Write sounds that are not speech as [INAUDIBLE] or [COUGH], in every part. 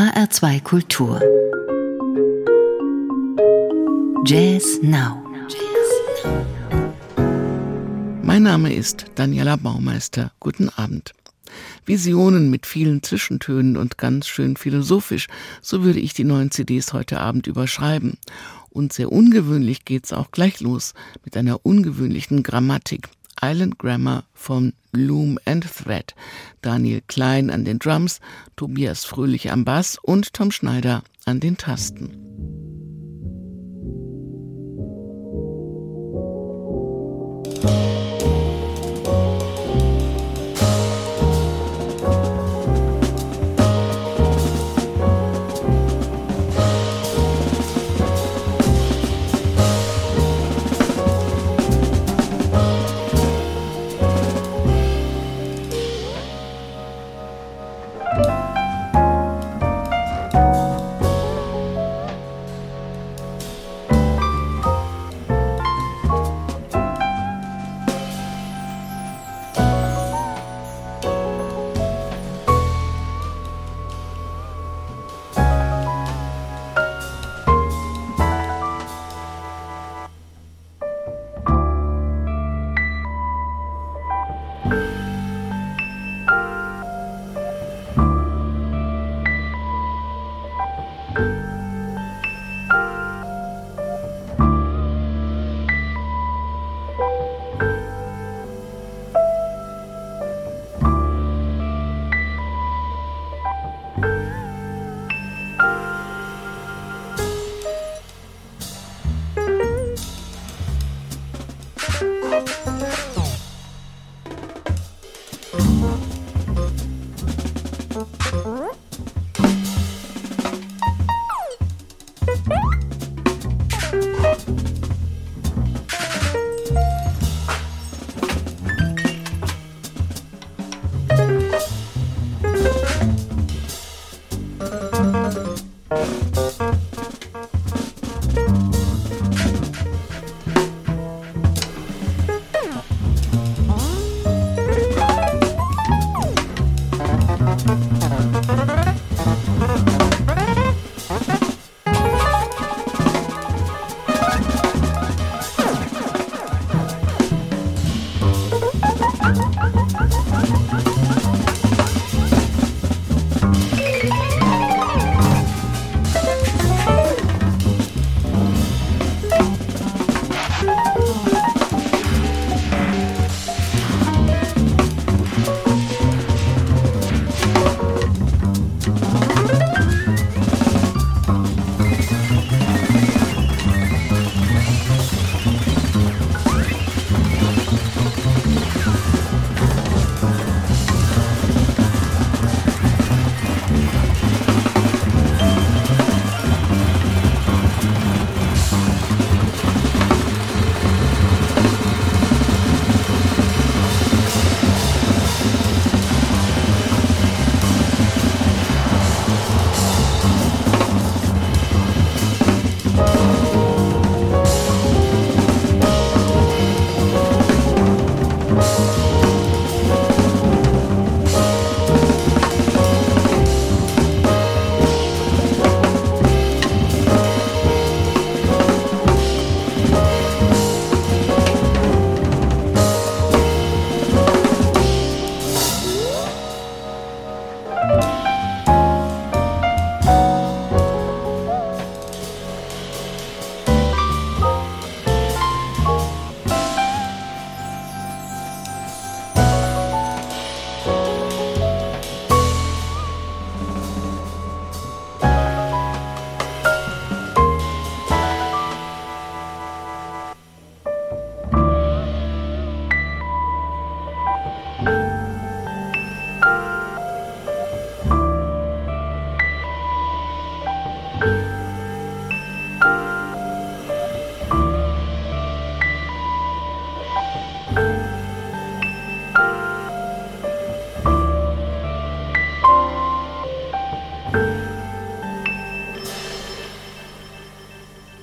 HR2 Kultur. Jazz Now. Mein Name ist Daniela Baumeister. Guten Abend. Visionen mit vielen Zwischentönen und ganz schön philosophisch, so würde ich die neuen CDs heute Abend überschreiben. Und sehr ungewöhnlich geht's auch gleich los mit einer ungewöhnlichen Grammatik. Island Grammar von Loom and Thread. Daniel Klein an den Drums, Tobias Fröhlich am Bass und Tom Schneider an den Tasten.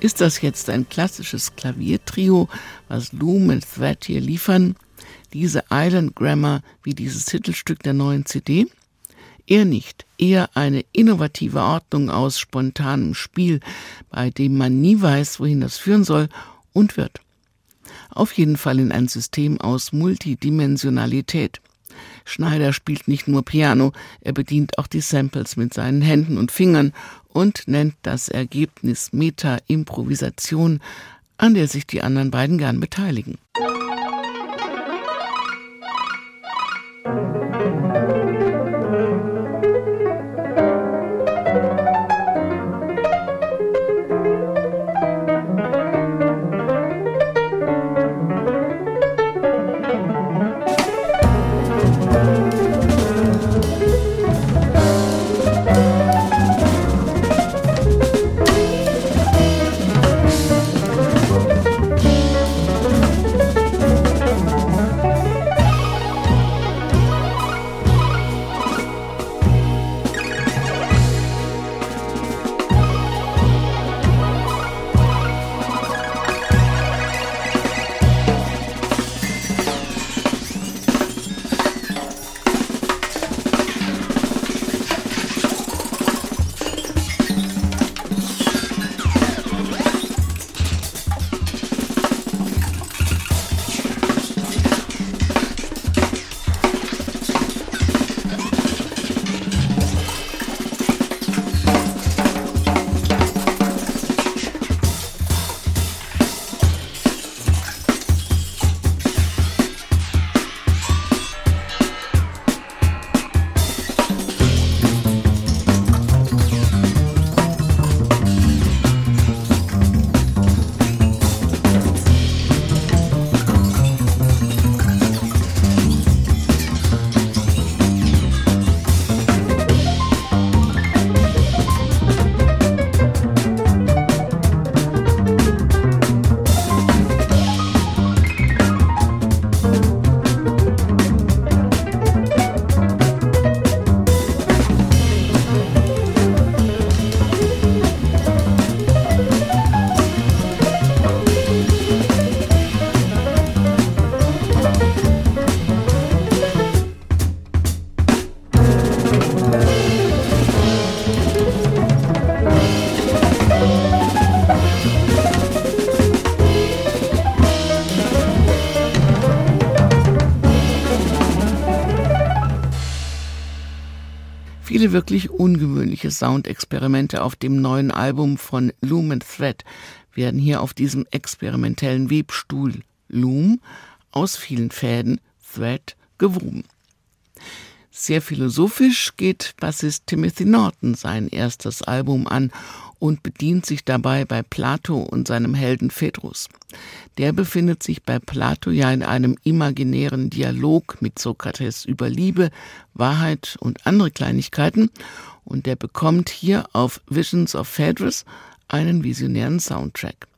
Ist das jetzt ein klassisches Klaviertrio, was Loom und Thread hier liefern? Diese Island Grammar wie dieses Titelstück der neuen CD? Er nicht, eher eine innovative Ordnung aus spontanem Spiel, bei dem man nie weiß, wohin das führen soll und wird. Auf jeden Fall in ein System aus Multidimensionalität. Schneider spielt nicht nur Piano, er bedient auch die Samples mit seinen Händen und Fingern und nennt das Ergebnis Meta-Improvisation, an der sich die anderen beiden gern beteiligen. Viele wirklich ungewöhnliche Soundexperimente auf dem neuen Album von Lumen Thread werden hier auf diesem experimentellen Webstuhl Loom aus vielen Fäden Thread gewoben. Sehr philosophisch geht Bassist Timothy Norton sein erstes Album an und bedient sich dabei bei Plato und seinem Helden Phaedrus. Der befindet sich bei Plato ja in einem imaginären Dialog mit Sokrates über Liebe, Wahrheit und andere Kleinigkeiten und der bekommt hier auf Visions of Phaedrus einen visionären Soundtrack.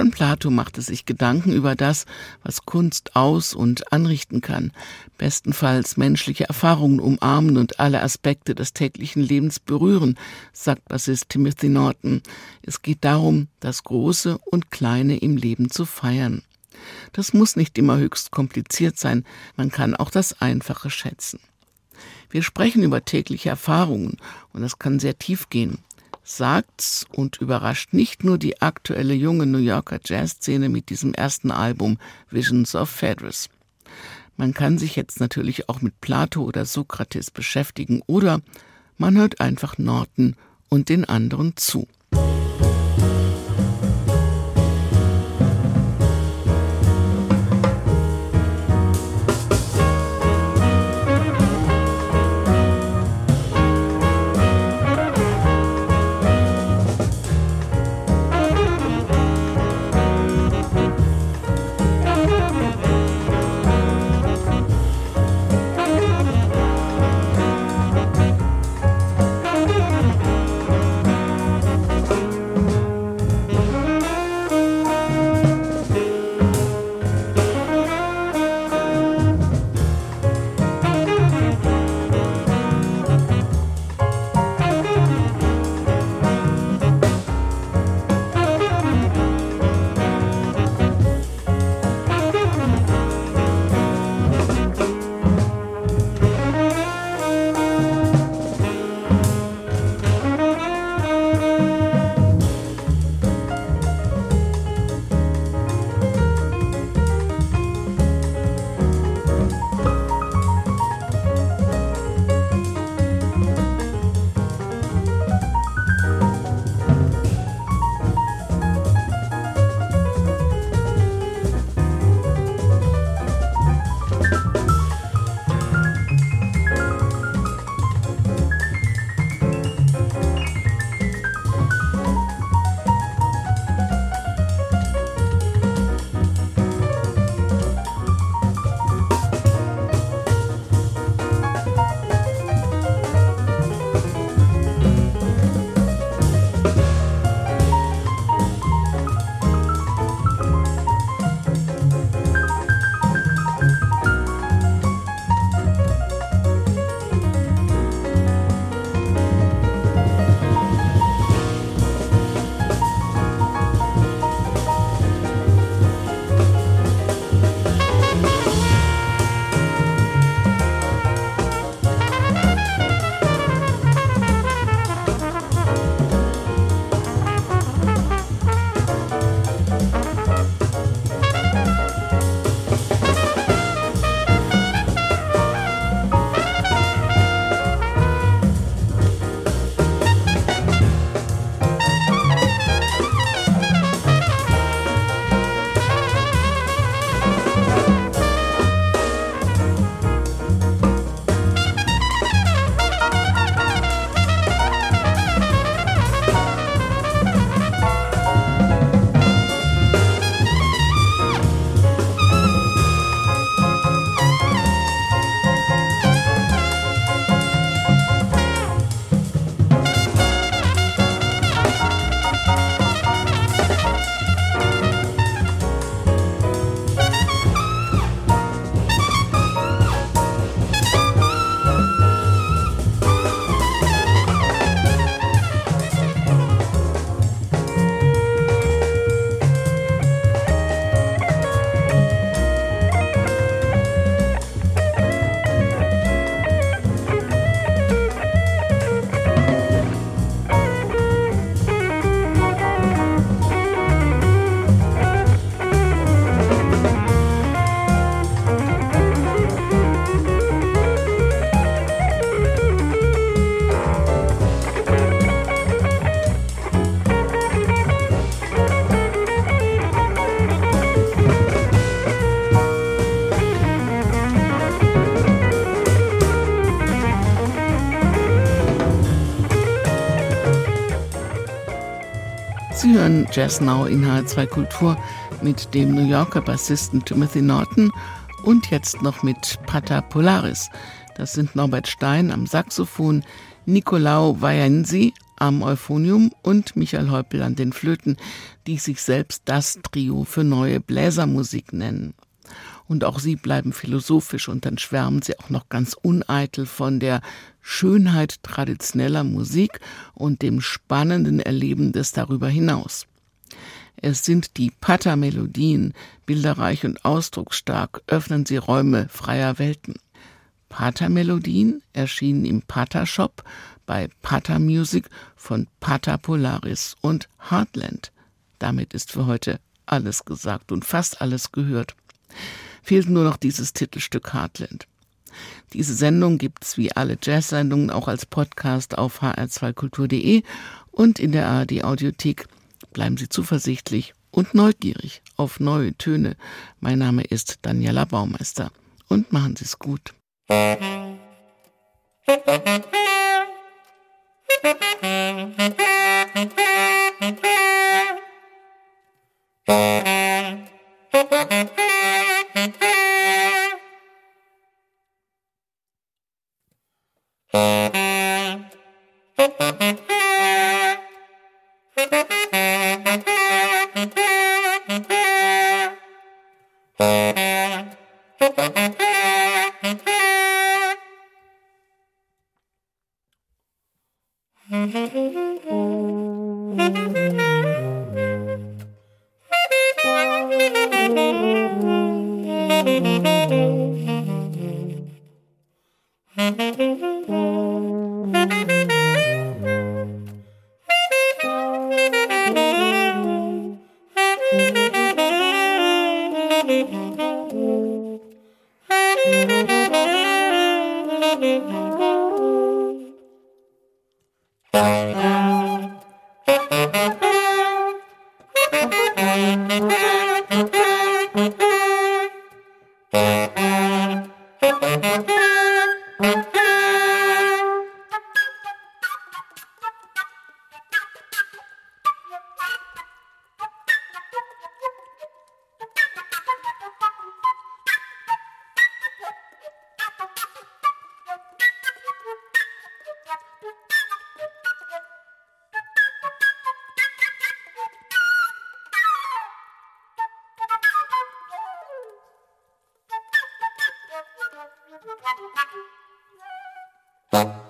Schon Plato machte sich Gedanken über das, was Kunst aus- und anrichten kann, bestenfalls menschliche Erfahrungen umarmen und alle Aspekte des täglichen Lebens berühren, sagt Bassist Timothy Norton. Es geht darum, das Große und Kleine im Leben zu feiern. Das muss nicht immer höchst kompliziert sein, man kann auch das Einfache schätzen. Wir sprechen über tägliche Erfahrungen und das kann sehr tief gehen. Sagt's und überrascht nicht nur die aktuelle junge New Yorker Jazzszene mit diesem ersten Album Visions of Phaedrus. Man kann sich jetzt natürlich auch mit Plato oder Sokrates beschäftigen oder man hört einfach Norton und den anderen zu. Jazz Now in H2 Kultur mit dem New Yorker Bassisten Timothy Norton und jetzt noch mit Pata Polaris. Das sind Norbert Stein am Saxophon, Nicolau Vajensi am Euphonium und Michael Häupl an den Flöten, die sich selbst das Trio für neue Bläsermusik nennen und auch sie bleiben philosophisch und dann schwärmen sie auch noch ganz uneitel von der Schönheit traditioneller Musik und dem spannenden Erleben des darüber hinaus. Es sind die Pater-Melodien, bilderreich und ausdrucksstark, öffnen sie Räume freier Welten. Pater-Melodien erschienen im Pater-Shop bei Pater Music von Pater Polaris und Heartland. Damit ist für heute alles gesagt und fast alles gehört. Fehlt nur noch dieses Titelstück Heartland. Diese Sendung gibt's wie alle Jazz-Sendungen auch als Podcast auf hr2kultur.de und in der ARD Audiothek bleiben Sie zuversichtlich und neugierig auf neue Töne. Mein Name ist Daniela Baumeister und machen Sie es gut. Musik [LAUGHS] Bye.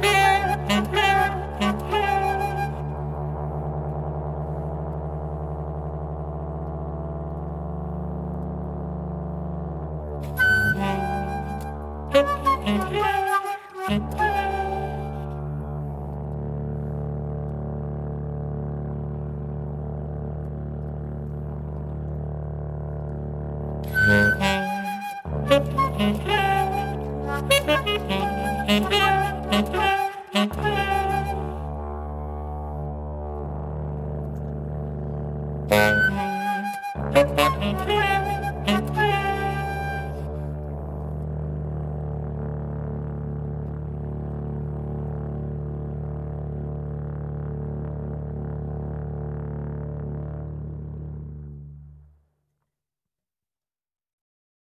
Yeah.